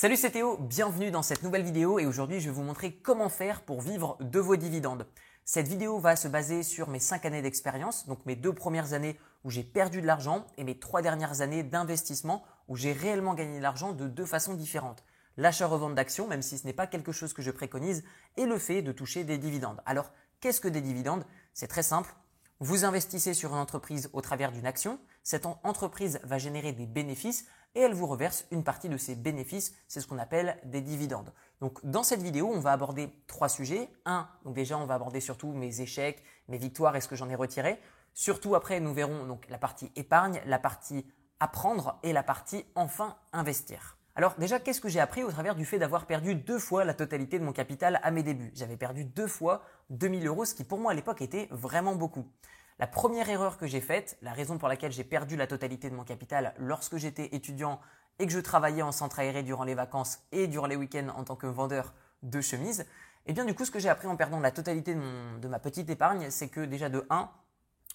Salut c'est Théo, bienvenue dans cette nouvelle vidéo et aujourd'hui je vais vous montrer comment faire pour vivre de vos dividendes. Cette vidéo va se baser sur mes 5 années d'expérience, donc mes deux premières années où j'ai perdu de l'argent et mes trois dernières années d'investissement où j'ai réellement gagné de l'argent de deux façons différentes. L'achat-revente d'actions, même si ce n'est pas quelque chose que je préconise, et le fait de toucher des dividendes. Alors, qu'est-ce que des dividendes? C'est très simple. Vous investissez sur une entreprise au travers d'une action, cette entreprise va générer des bénéfices et elle vous reverse une partie de ces bénéfices, c'est ce qu'on appelle des dividendes. Donc dans cette vidéo, on va aborder trois sujets. Un, déjà on va aborder surtout mes échecs, mes victoires et ce que j'en ai retiré. Surtout après, nous verrons la partie épargne, la partie apprendre et la partie enfin investir. Alors déjà, qu'est-ce que j'ai appris au travers du fait d'avoir perdu deux fois la totalité de mon capital à mes débuts? J'avais perdu deux fois 2000 euros, ce qui pour moi à l'époque était vraiment beaucoup. La première erreur que j'ai faite, la raison pour laquelle j'ai perdu la totalité de mon capital lorsque j'étais étudiant et que je travaillais en centre aéré durant les vacances et durant les week-ends en tant que vendeur de chemises, eh bien du coup ce que j'ai appris en perdant la totalité de, de ma petite épargne, c'est que déjà de 1,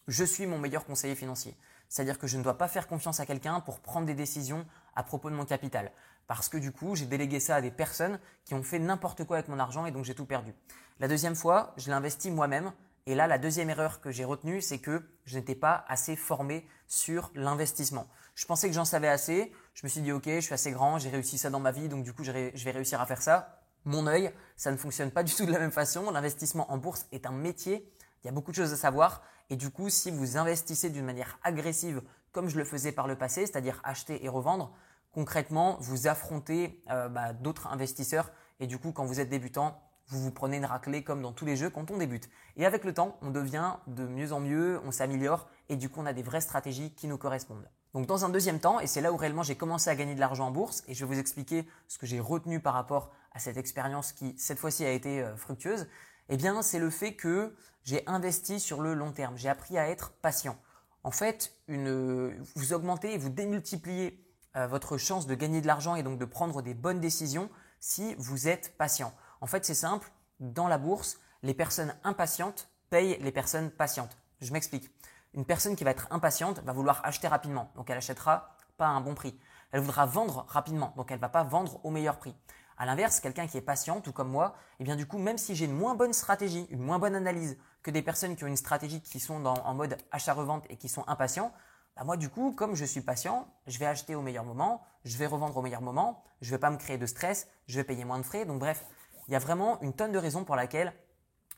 je suis mon meilleur conseiller financier. C'est-à-dire que je ne dois pas faire confiance à quelqu'un pour prendre des décisions à propos de mon capital parce que du coup, j'ai délégué ça à des personnes qui ont fait n'importe quoi avec mon argent et donc j'ai tout perdu. La deuxième fois, je l'ai investi moi-même. Et là, la deuxième erreur que j'ai retenue, c'est que je n'étais pas assez formé sur l'investissement. Je pensais que j'en savais assez. Je me suis dit, OK, je suis assez grand, j'ai réussi ça dans ma vie, donc du coup, je vais réussir à faire ça. Mon œil, ça ne fonctionne pas du tout de la même façon. L'investissement en bourse est un métier. Il y a beaucoup de choses à savoir. Et du coup, si vous investissez d'une manière agressive, comme je le faisais par le passé, c'est-à-dire acheter et revendre, concrètement, vous affrontez euh, bah, d'autres investisseurs et du coup, quand vous êtes débutant, vous vous prenez une raclée comme dans tous les jeux quand on débute. Et avec le temps, on devient de mieux en mieux, on s'améliore et du coup, on a des vraies stratégies qui nous correspondent. Donc dans un deuxième temps, et c'est là où réellement j'ai commencé à gagner de l'argent en bourse, et je vais vous expliquer ce que j'ai retenu par rapport à cette expérience qui cette fois-ci a été euh, fructueuse, eh bien c'est le fait que j'ai investi sur le long terme, j'ai appris à être patient. En fait, vous augmentez et vous démultipliez euh, votre chance de gagner de l'argent et donc de prendre des bonnes décisions si vous êtes patient. En fait, c'est simple, dans la bourse, les personnes impatientes payent les personnes patientes. Je m'explique. Une personne qui va être impatiente va vouloir acheter rapidement, donc elle achètera pas à un bon prix. Elle voudra vendre rapidement, donc elle va pas vendre au meilleur prix. À l'inverse, quelqu'un qui est patient, tout comme moi, eh bien du coup, même si j'ai une moins bonne stratégie, une moins bonne analyse que des personnes qui ont une stratégie qui sont en mode achat-revente et qui sont impatients, bah, moi du coup, comme je suis patient, je vais acheter au meilleur moment, je vais revendre au meilleur moment, je ne vais pas me créer de stress, je vais payer moins de frais. Donc bref, il y a vraiment une tonne de raisons pour laquelle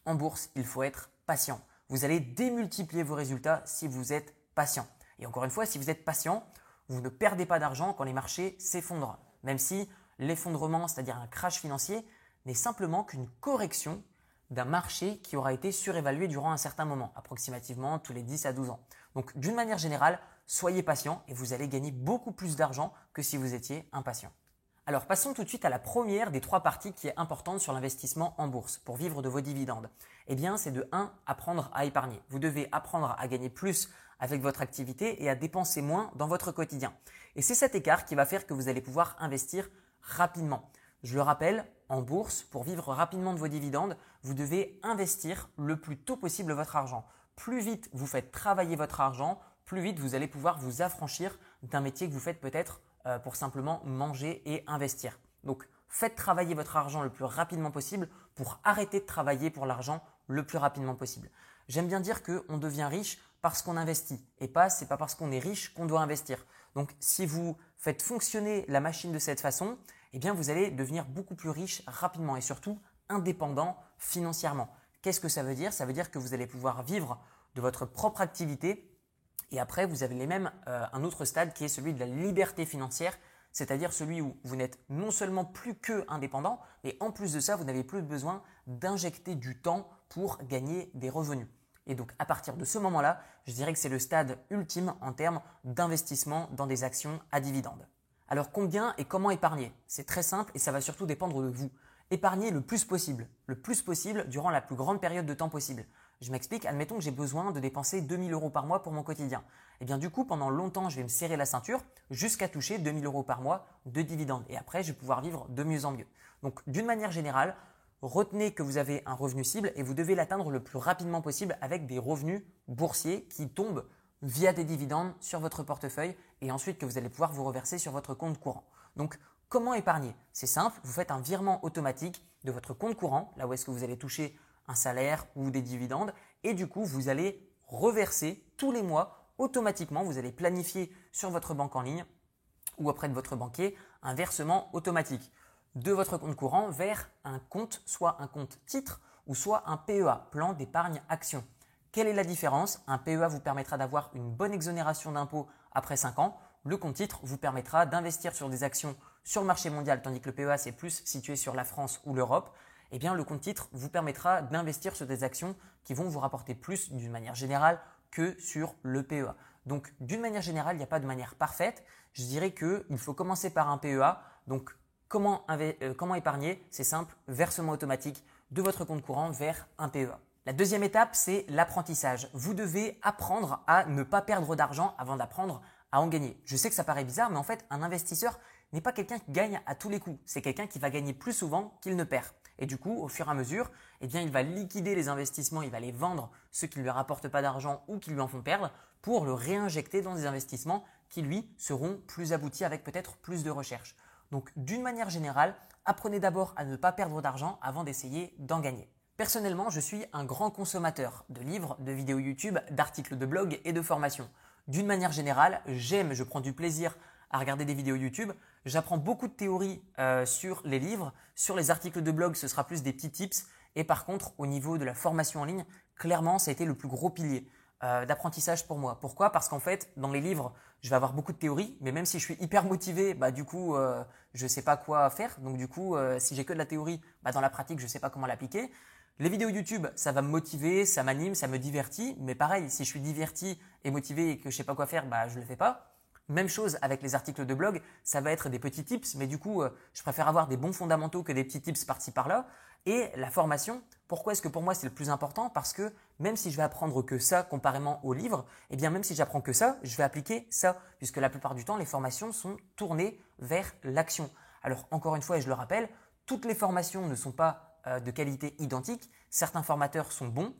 en bourse, il faut être patient. Vous allez démultiplier vos résultats si vous êtes patient. Et encore une fois, si vous êtes patient, vous ne perdez pas d'argent quand les marchés s'effondrent. Même si l'effondrement, c'est-à-dire un crash financier, n'est simplement qu'une correction d'un marché qui aura été surévalué durant un certain moment, approximativement tous les 10 à 12 ans. Donc d'une manière générale, soyez patient et vous allez gagner beaucoup plus d'argent que si vous étiez impatient. Alors passons tout de suite à la première des trois parties qui est importante sur l'investissement en bourse pour vivre de vos dividendes. Eh bien, c'est de 1. apprendre à épargner. Vous devez apprendre à gagner plus avec votre activité et à dépenser moins dans votre quotidien. Et c'est cet écart qui va faire que vous allez pouvoir investir rapidement. Je le rappelle, en bourse, pour vivre rapidement de vos dividendes, vous devez investir le plus tôt possible votre argent. Plus vite vous faites travailler votre argent, plus vite vous allez pouvoir vous affranchir d'un métier que vous faites peut-être pour simplement manger et investir. Donc faites travailler votre argent le plus rapidement possible pour arrêter de travailler pour l'argent le plus rapidement possible. J'aime bien dire qu'on devient riche parce qu'on investit et pas c'est pas parce qu'on est riche qu'on doit investir. Donc si vous faites fonctionner la machine de cette façon, eh bien vous allez devenir beaucoup plus riche rapidement et surtout indépendant financièrement. Qu'est-ce que ça veut dire? Ça veut dire que vous allez pouvoir vivre de votre propre activité et après vous avez les mêmes, euh, un autre stade qui est celui de la liberté financière, c'est-à-dire celui où vous n'êtes non seulement plus que indépendant, mais en plus de ça, vous n'avez plus besoin d'injecter du temps pour gagner des revenus. Et donc à partir de ce moment-là, je dirais que c'est le stade ultime en termes d'investissement dans des actions à dividendes. Alors combien et comment épargner? C'est très simple et ça va surtout dépendre de vous. Épargnez le plus possible, le plus possible durant la plus grande période de temps possible. Je m'explique, admettons que j'ai besoin de dépenser 2000 euros par mois pour mon quotidien. Et eh bien du coup, pendant longtemps, je vais me serrer la ceinture jusqu'à toucher 2000 euros par mois de dividendes. Et après, je vais pouvoir vivre de mieux en mieux. Donc d'une manière générale, retenez que vous avez un revenu cible et vous devez l'atteindre le plus rapidement possible avec des revenus boursiers qui tombent via des dividendes sur votre portefeuille et ensuite que vous allez pouvoir vous reverser sur votre compte courant. Donc Comment épargner? C'est simple, vous faites un virement automatique de votre compte courant, là où est-ce que vous allez toucher un salaire ou des dividendes, et du coup, vous allez reverser tous les mois automatiquement, vous allez planifier sur votre banque en ligne ou auprès de votre banquier un versement automatique de votre compte courant vers un compte, soit un compte titre ou soit un PEA, plan d'épargne action. Quelle est la différence? Un PEA vous permettra d'avoir une bonne exonération d'impôts après 5 ans. Le compte titre vous permettra d'investir sur des actions sur le marché mondial, tandis que le PEA c'est plus situé sur la France ou l'Europe. Eh bien, le compte titre vous permettra d'investir sur des actions qui vont vous rapporter plus d'une manière générale que sur le PEA. Donc, d'une manière générale, il n'y a pas de manière parfaite. Je dirais qu'il faut commencer par un PEA. Donc, comment, euh, comment épargner? C'est simple, versement automatique de votre compte courant vers un PEA. La deuxième étape, c'est l'apprentissage. Vous devez apprendre à ne pas perdre d'argent avant d'apprendre à en gagner. Je sais que ça paraît bizarre, mais en fait, un investisseur n'est pas quelqu'un qui gagne à tous les coups. C'est quelqu'un qui va gagner plus souvent qu'il ne perd. Et du coup, au fur et à mesure, eh bien, il va liquider les investissements, il va les vendre, ceux qui ne lui rapportent pas d'argent ou qui lui en font perdre, pour le réinjecter dans des investissements qui, lui, seront plus aboutis avec peut-être plus de recherche. Donc, d'une manière générale, apprenez d'abord à ne pas perdre d'argent avant d'essayer d'en gagner. Personnellement, je suis un grand consommateur de livres, de vidéos YouTube, d'articles de blog et de formations. D'une manière générale, j'aime, je prends du plaisir à regarder des vidéos YouTube. J'apprends beaucoup de théories euh, sur les livres, sur les articles de blog, ce sera plus des petits tips. Et par contre, au niveau de la formation en ligne, clairement, ça a été le plus gros pilier euh, d'apprentissage pour moi. Pourquoi? Parce qu'en fait, dans les livres, je vais avoir beaucoup de théories, mais même si je suis hyper motivé, bah du coup, euh, je sais pas quoi faire. Donc du coup, si j'ai que de la théorie, bah, dans la pratique, je sais pas comment l'appliquer. Les vidéos YouTube, ça va me motiver, ça m'anime, ça me divertit. Mais pareil, si je suis diverti et motivé et que je sais pas quoi faire, bah je le fais pas. Même chose avec les articles de blog, ça va être des petits tips, mais du coup, euh, je préfère avoir des bons fondamentaux que des petits tips par-ci par-là. Et la formation, pourquoi est-ce que pour moi c'est le plus important? Parce que même si je vais apprendre que ça comparément au livre, eh bien même si j'apprends que ça, je vais appliquer ça, puisque la plupart du temps, les formations sont tournées vers l'action. Alors encore une fois, et je le rappelle, toutes les formations ne sont pas euh, de qualité identique. Certains formateurs sont bons,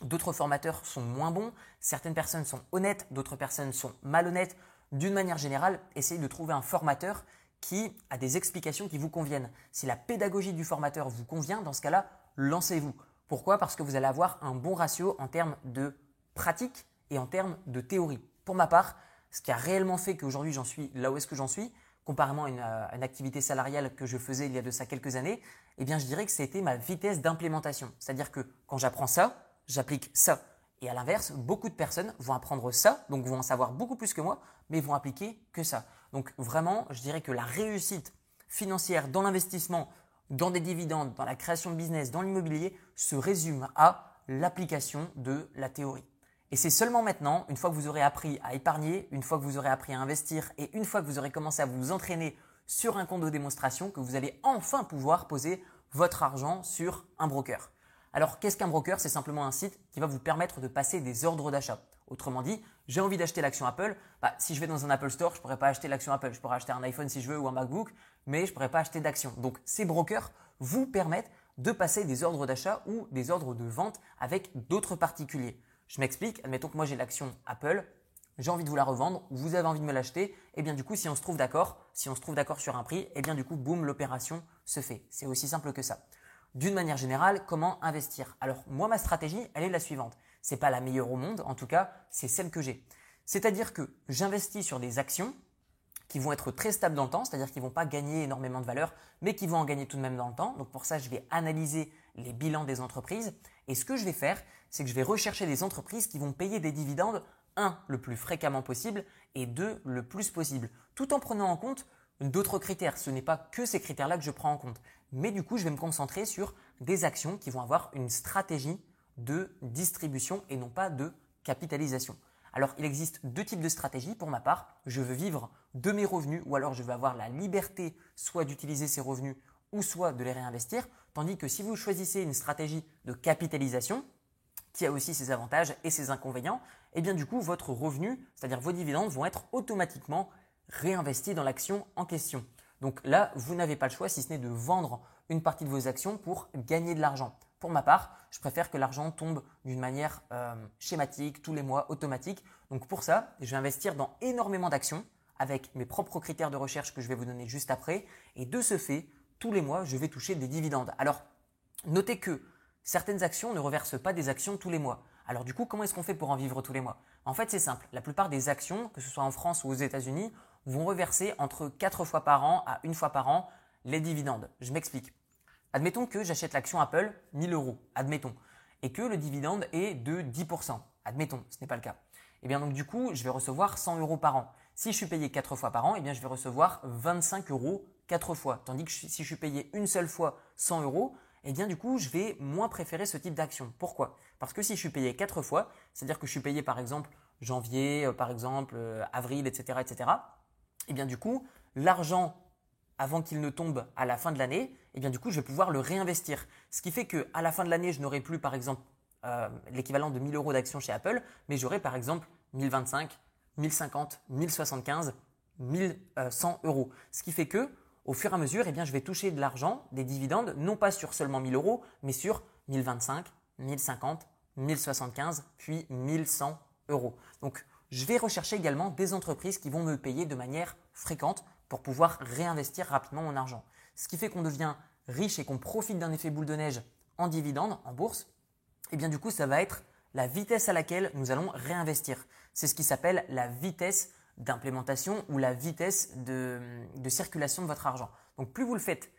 d'autres formateurs sont moins bons, certaines personnes sont honnêtes, d'autres personnes sont malhonnêtes d'une manière générale, essayez de trouver un formateur qui a des explications qui vous conviennent. Si la pédagogie du formateur vous convient, dans ce cas-là, lancez-vous. Pourquoi? Parce que vous allez avoir un bon ratio en termes de pratique et en termes de théorie. Pour ma part, ce qui a réellement fait qu'aujourd'hui j'en suis là où est-ce que j'en suis, comparément à une, euh, une, activité salariale que je faisais il y a de ça quelques années, eh bien je dirais que c'était ma vitesse d'implémentation. C'est-à-dire que quand j'apprends ça, j'applique ça. Et à l'inverse, beaucoup de personnes vont apprendre ça, donc vont en savoir beaucoup plus que moi, mais vont appliquer que ça. Donc vraiment, je dirais que la réussite financière dans l'investissement, dans des dividendes, dans la création de business, dans l'immobilier, se résume à l'application de la théorie. Et c'est seulement maintenant, une fois que vous aurez appris à épargner, une fois que vous aurez appris à investir et une fois que vous aurez commencé à vous entraîner sur un compte de démonstration, que vous allez enfin pouvoir poser votre argent sur un broker. Alors, qu'est-ce qu'un broker? C'est simplement un site qui va vous permettre de passer des ordres d'achat. Autrement dit, j'ai envie d'acheter l'action Apple. Bah, si je vais dans un Apple Store, je ne pourrais pas acheter l'action Apple. Je pourrais acheter un iPhone si je veux ou un MacBook, mais je ne pourrais pas acheter d'action. Donc, ces brokers vous permettent de passer des ordres d'achat ou des ordres de vente avec d'autres particuliers. Je m'explique. Admettons que moi j'ai l'action Apple. J'ai envie de vous la revendre, vous avez envie de me l'acheter, et eh bien du coup si on se trouve d'accord, si on se trouve d'accord sur un prix, et eh bien du coup boum l'opération se fait. C'est aussi simple que ça d'une manière générale, comment investir Alors moi, ma stratégie, elle est la suivante. C'est pas la meilleure au monde, en tout cas, c'est celle que j'ai. C'est-à-dire que j'investis sur des actions qui vont être très stables dans le temps, c'est-à-dire qui vont pas gagner énormément de valeur, mais qui vont en gagner tout de même dans le temps. Donc pour ça, je vais analyser les bilans des entreprises. Et ce que je vais faire, c'est que je vais rechercher des entreprises qui vont payer des dividendes, un, le plus fréquemment possible, et deux, le plus possible, tout en prenant en compte d'autres critères. Ce n'est pas que ces critères-là que je prends en compte. Mais du coup, je vais me concentrer sur des actions qui vont avoir une stratégie de distribution et non pas de capitalisation. Alors, il existe deux types de stratégies. Pour ma part, je veux vivre de mes revenus ou alors je veux avoir la liberté soit d'utiliser ces revenus ou soit de les réinvestir. Tandis que si vous choisissez une stratégie de capitalisation, qui a aussi ses avantages et ses inconvénients, eh bien du coup, votre revenu, c'est-à-dire vos dividendes, vont être automatiquement réinvestis dans l'action en question. Donc là, vous n'avez pas le choix si ce n'est de vendre une partie de vos actions pour gagner de l'argent. Pour ma part, je préfère que l'argent tombe d'une manière euh, schématique, tous les mois, automatique. Donc pour ça, je vais investir dans énormément d'actions avec mes propres critères de recherche que je vais vous donner juste après. Et de ce fait, tous les mois, je vais toucher des dividendes. Alors, notez que certaines actions ne reversent pas des actions tous les mois. Alors du coup, comment est-ce qu'on fait pour en vivre tous les mois? En fait, c'est simple. La plupart des actions, que ce soit en France ou aux États-Unis, vont reverser entre 4 fois par an à une fois par an les dividendes. Je m'explique. Admettons que j'achète l'action Apple 1000 euros, admettons, et que le dividende est de 10%. Admettons, ce n'est pas le cas. Et eh bien donc du coup, je vais recevoir 100 euros par an. Si je suis payé 4 fois par an, et eh bien je vais recevoir 25 euros 4 fois. Tandis que si je suis payé une seule fois 100 euros, et eh bien du coup, je vais moins préférer ce type d'action. Pourquoi? Parce que si je suis payé 4 fois, c'est-à-dire que je suis payé par exemple janvier, euh, par exemple euh, avril, etc., etc., et bien du coup, l'argent avant qu'il ne tombe à la fin de l'année, et bien du coup, je vais pouvoir le réinvestir. Ce qui fait que à la fin de l'année, je n'aurai plus par exemple euh, l'équivalent de 1000 euros d'actions chez Apple, mais j'aurai par exemple 1025, 1050, 1075, 1100 euros. Ce qui fait que au fur et à mesure, eh je vais toucher de l'argent, des dividendes, non pas sur seulement 1000 euros, mais sur 1025, 1050, 1075, puis 1100 euros. Donc, je vais rechercher également des entreprises qui vont me payer de manière fréquente pour pouvoir réinvestir rapidement mon argent. Ce qui fait qu'on devient riche et qu'on profite d'un effet boule de neige en dividendes, en bourse. Et eh bien, du coup, ça va être la vitesse à laquelle nous allons réinvestir. C'est ce qui s'appelle la vitesse d'implémentation ou la vitesse de, circulation de votre argent. Donc plus vous le faites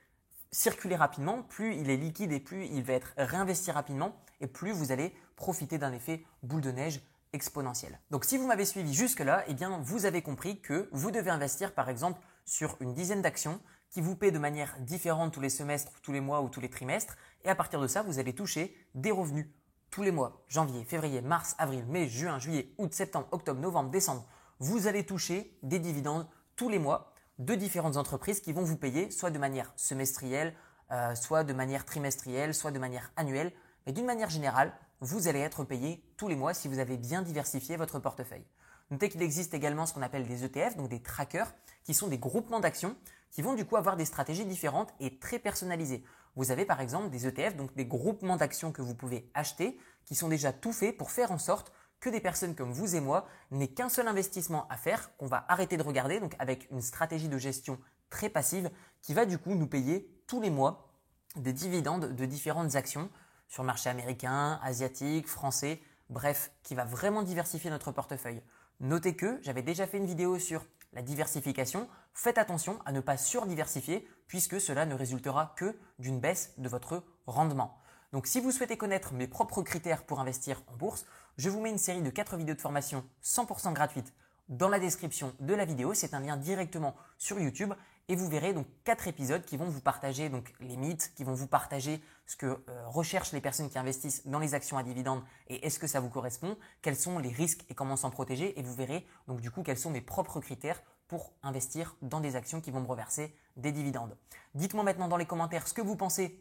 circuler rapidement, plus il est liquide et plus il va être réinvesti rapidement et plus vous allez profiter d'un effet boule de neige exponentiel. Donc si vous m'avez suivi jusque-là, eh vous avez compris que vous devez investir par exemple sur une dizaine d'actions qui vous paient de manière différente tous les semestres, tous les mois ou tous les trimestres et à partir de ça, vous allez toucher des revenus tous les mois, janvier, février, mars, avril, mai, juin, juillet, août, septembre, octobre, novembre, décembre, vous allez toucher des dividendes tous les mois de différentes entreprises qui vont vous payer soit de manière semestrielle, euh, soit de manière trimestrielle, soit de manière annuelle. Mais d'une manière générale, vous allez être payé tous les mois si vous avez bien diversifié votre portefeuille. Notez qu'il existe également ce qu'on appelle des ETF, donc des trackers, qui sont des groupements d'actions qui vont du coup avoir des stratégies différentes et très personnalisées. Vous avez par exemple des ETF, donc des groupements d'actions que vous pouvez acheter, qui sont déjà tout faits pour faire en sorte que des personnes comme vous et moi n'aient qu'un seul investissement à faire, qu'on va arrêter de regarder, donc avec une stratégie de gestion très passive qui va du coup nous payer tous les mois des dividendes de différentes actions sur le marché américain, asiatique, français, bref, qui va vraiment diversifier notre portefeuille. Notez que j'avais déjà fait une vidéo sur la diversification. Faites attention à ne pas surdiversifier puisque cela ne résultera que d'une baisse de votre rendement. Donc si vous souhaitez connaître mes propres critères pour investir en bourse, je vous mets une série de 4 vidéos de formation 100% gratuites dans la description de la vidéo. C'est un lien directement sur YouTube et vous verrez donc quatre épisodes qui vont vous partager les mythes, qui vont vous partager ce que euh, recherchent les personnes qui investissent dans les actions à dividendes et est-ce que ça vous correspond, quels sont les risques et comment s'en protéger. Et vous verrez donc du coup quels sont mes propres critères pour investir dans des actions qui vont me reverser des dividendes. Dites-moi maintenant dans les commentaires ce que vous pensez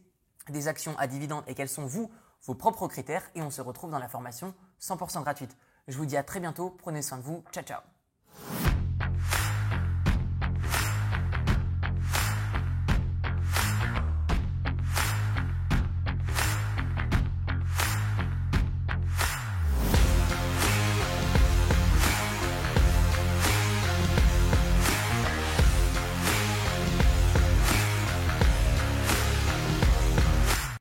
des actions à dividendes et quels sont vous vos propres critères. Et on se retrouve dans la formation 100% gratuite. Je vous dis à très bientôt, prenez soin de vous, ciao ciao